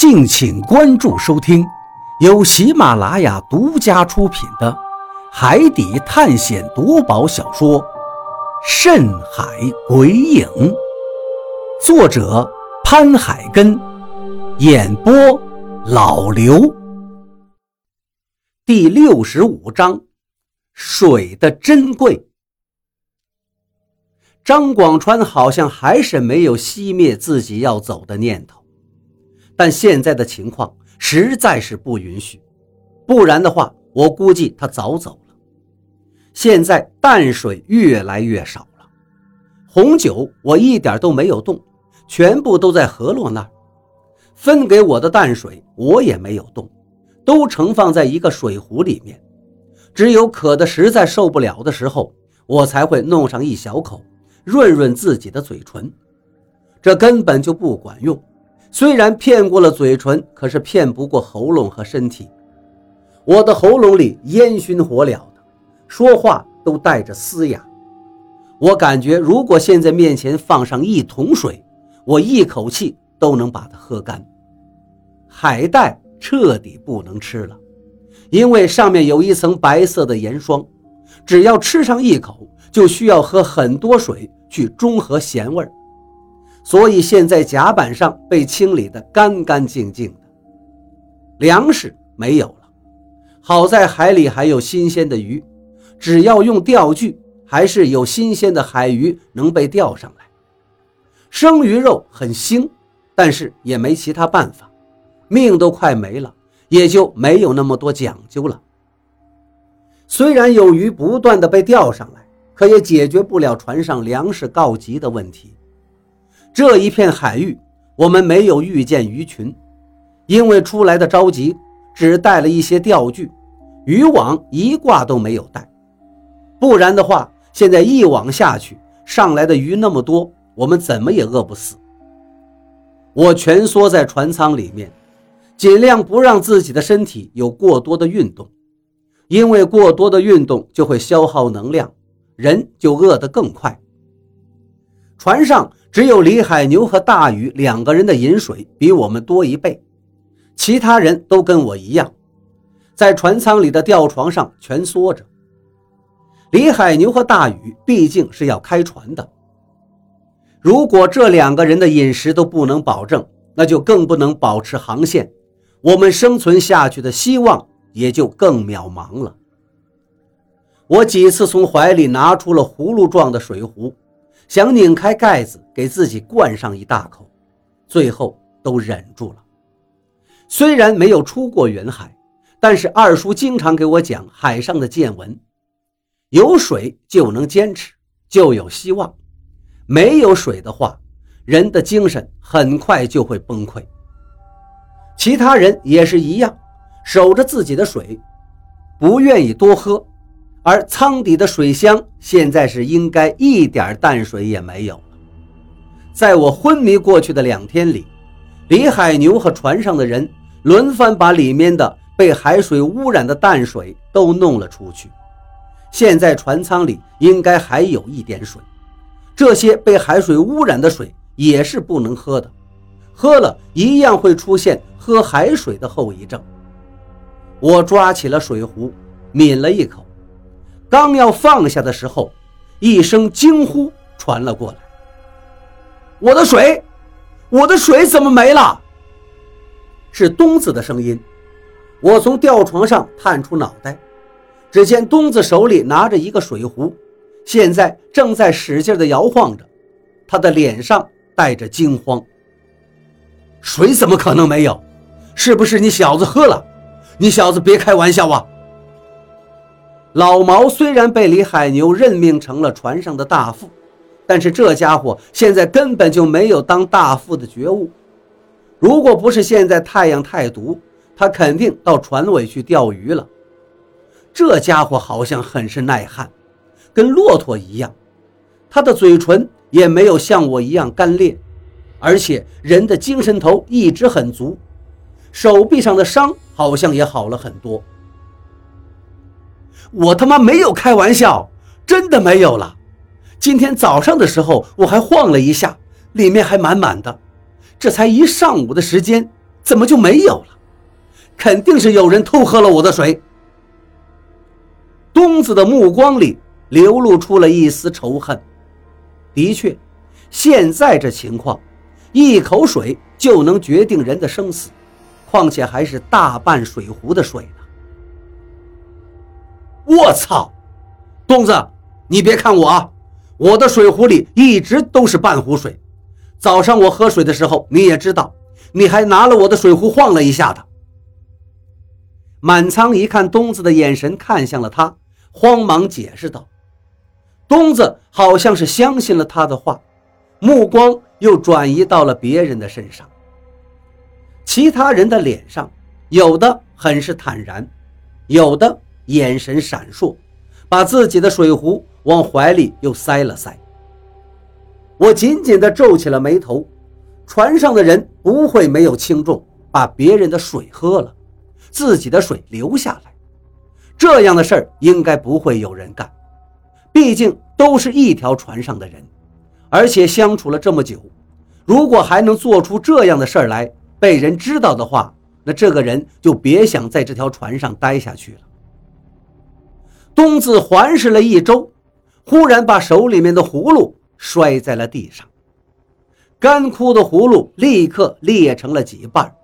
敬请关注收听，由喜马拉雅独家出品的《海底探险夺宝小说》《深海鬼影》，作者潘海根，演播老刘。第六十五章：水的珍贵。张广川好像还是没有熄灭自己要走的念头。但现在的情况实在是不允许，不然的话，我估计他早走了。现在淡水越来越少了，红酒我一点都没有动，全部都在河洛那儿。分给我的淡水我也没有动，都盛放在一个水壶里面。只有渴得实在受不了的时候，我才会弄上一小口，润润自己的嘴唇。这根本就不管用。虽然骗过了嘴唇，可是骗不过喉咙和身体。我的喉咙里烟熏火燎的，说话都带着嘶哑。我感觉，如果现在面前放上一桶水，我一口气都能把它喝干。海带彻底不能吃了，因为上面有一层白色的盐霜，只要吃上一口，就需要喝很多水去中和咸味儿。所以现在甲板上被清理得干干净净的，粮食没有了。好在海里还有新鲜的鱼，只要用钓具，还是有新鲜的海鱼能被钓上来。生鱼肉很腥，但是也没其他办法，命都快没了，也就没有那么多讲究了。虽然有鱼不断的被钓上来，可也解决不了船上粮食告急的问题。这一片海域，我们没有遇见鱼群，因为出来的着急，只带了一些钓具，渔网一挂都没有带。不然的话，现在一网下去，上来的鱼那么多，我们怎么也饿不死。我蜷缩在船舱里面，尽量不让自己的身体有过多的运动，因为过多的运动就会消耗能量，人就饿得更快。船上。只有李海牛和大禹两个人的饮水比我们多一倍，其他人都跟我一样，在船舱里的吊床上蜷缩着。李海牛和大禹毕竟是要开船的，如果这两个人的饮食都不能保证，那就更不能保持航线，我们生存下去的希望也就更渺茫了。我几次从怀里拿出了葫芦状的水壶。想拧开盖子给自己灌上一大口，最后都忍住了。虽然没有出过远海，但是二叔经常给我讲海上的见闻：有水就能坚持，就有希望；没有水的话，人的精神很快就会崩溃。其他人也是一样，守着自己的水，不愿意多喝。而舱底的水箱现在是应该一点淡水也没有了。在我昏迷过去的两天里，李海牛和船上的人轮番把里面的被海水污染的淡水都弄了出去。现在船舱里应该还有一点水，这些被海水污染的水也是不能喝的，喝了一样会出现喝海水的后遗症。我抓起了水壶，抿了一口。刚要放下的时候，一声惊呼传了过来：“我的水，我的水怎么没了？”是东子的声音。我从吊床上探出脑袋，只见东子手里拿着一个水壶，现在正在使劲地摇晃着，他的脸上带着惊慌：“水怎么可能没有？是不是你小子喝了？你小子别开玩笑啊！”老毛虽然被李海牛任命成了船上的大副，但是这家伙现在根本就没有当大副的觉悟。如果不是现在太阳太毒，他肯定到船尾去钓鱼了。这家伙好像很是耐旱，跟骆驼一样。他的嘴唇也没有像我一样干裂，而且人的精神头一直很足，手臂上的伤好像也好了很多。我他妈没有开玩笑，真的没有了。今天早上的时候我还晃了一下，里面还满满的。这才一上午的时间，怎么就没有了？肯定是有人偷喝了我的水。东子的目光里流露出了一丝仇恨。的确，现在这情况，一口水就能决定人的生死，况且还是大半水壶的水。我操，东子，你别看我啊，我的水壶里一直都是半壶水。早上我喝水的时候，你也知道，你还拿了我的水壶晃了一下的。满仓一看东子的眼神看向了他，慌忙解释道：“东子好像是相信了他的话，目光又转移到了别人的身上。其他人的脸上，有的很是坦然，有的眼神闪烁，把自己的水壶往怀里又塞了塞。我紧紧地皱起了眉头，船上的人不会没有轻重，把别人的水喝了。”自己的水留下来，这样的事儿应该不会有人干，毕竟都是一条船上的人，而且相处了这么久，如果还能做出这样的事儿来，被人知道的话，那这个人就别想在这条船上待下去了。东子环视了一周，忽然把手里面的葫芦摔在了地上，干枯的葫芦立刻裂成了几瓣。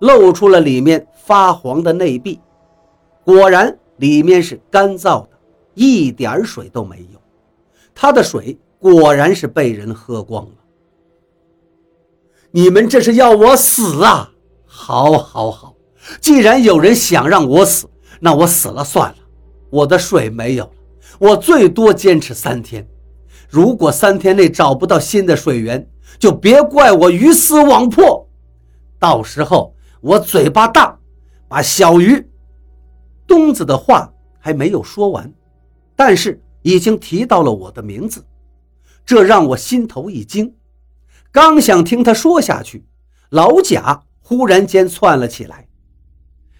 露出了里面发黄的内壁，果然里面是干燥的，一点水都没有。他的水果然是被人喝光了。你们这是要我死啊！好，好，好，既然有人想让我死，那我死了算了。我的水没有了，我最多坚持三天。如果三天内找不到新的水源，就别怪我鱼死网破。到时候。我嘴巴大，把小鱼。东子的话还没有说完，但是已经提到了我的名字，这让我心头一惊。刚想听他说下去，老贾忽然间窜了起来，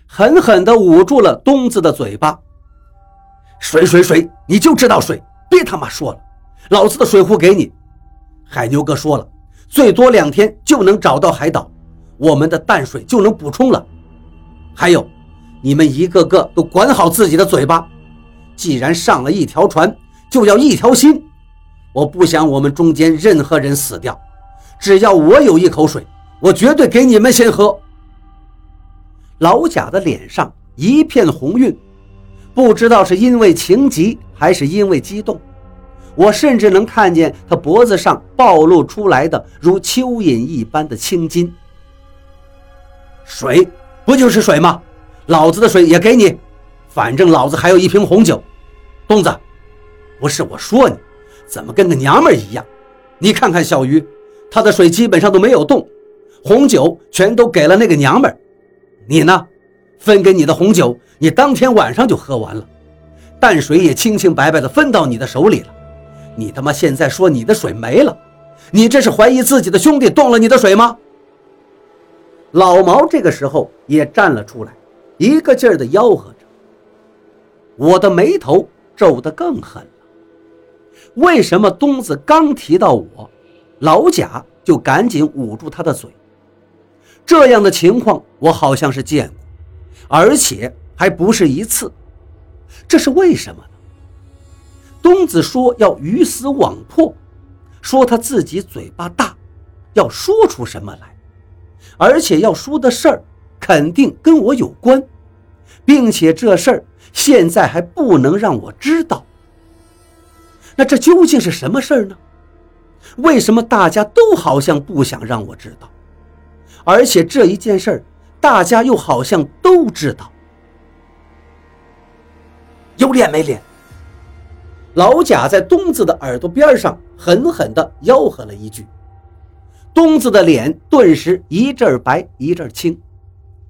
狠狠地捂住了东子的嘴巴。水水水，你就知道水，别他妈说了，老子的水壶给你。海牛哥说了，最多两天就能找到海岛。我们的淡水就能补充了。还有，你们一个个都管好自己的嘴巴。既然上了一条船，就要一条心。我不想我们中间任何人死掉。只要我有一口水，我绝对给你们先喝。老贾的脸上一片红晕，不知道是因为情急还是因为激动。我甚至能看见他脖子上暴露出来的如蚯蚓一般的青筋。水不就是水吗？老子的水也给你，反正老子还有一瓶红酒。东子，不是我说你，怎么跟个娘们一样？你看看小鱼，他的水基本上都没有动，红酒全都给了那个娘们。你呢？分给你的红酒，你当天晚上就喝完了，淡水也清清白白的分到你的手里了。你他妈现在说你的水没了，你这是怀疑自己的兄弟动了你的水吗？老毛这个时候也站了出来，一个劲儿的吆喝着。我的眉头皱得更狠了。为什么东子刚提到我，老贾就赶紧捂住他的嘴？这样的情况我好像是见过，而且还不是一次。这是为什么呢？东子说要鱼死网破，说他自己嘴巴大，要说出什么来。而且要说的事儿，肯定跟我有关，并且这事儿现在还不能让我知道。那这究竟是什么事儿呢？为什么大家都好像不想让我知道？而且这一件事儿，大家又好像都知道。有脸没脸？老贾在东子的耳朵边上狠狠地吆喝了一句。东子的脸顿时一阵白一阵青，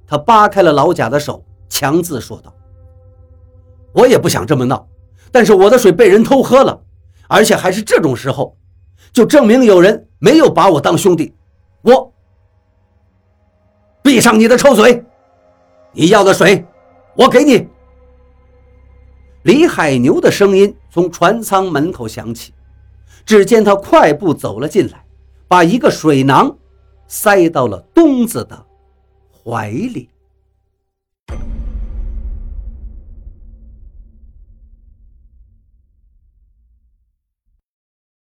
他扒开了老贾的手，强自说道：“我也不想这么闹，但是我的水被人偷喝了，而且还是这种时候，就证明有人没有把我当兄弟。我闭上你的臭嘴！你要的水，我给你。”李海牛的声音从船舱门口响起，只见他快步走了进来。把一个水囊塞到了东子的怀里。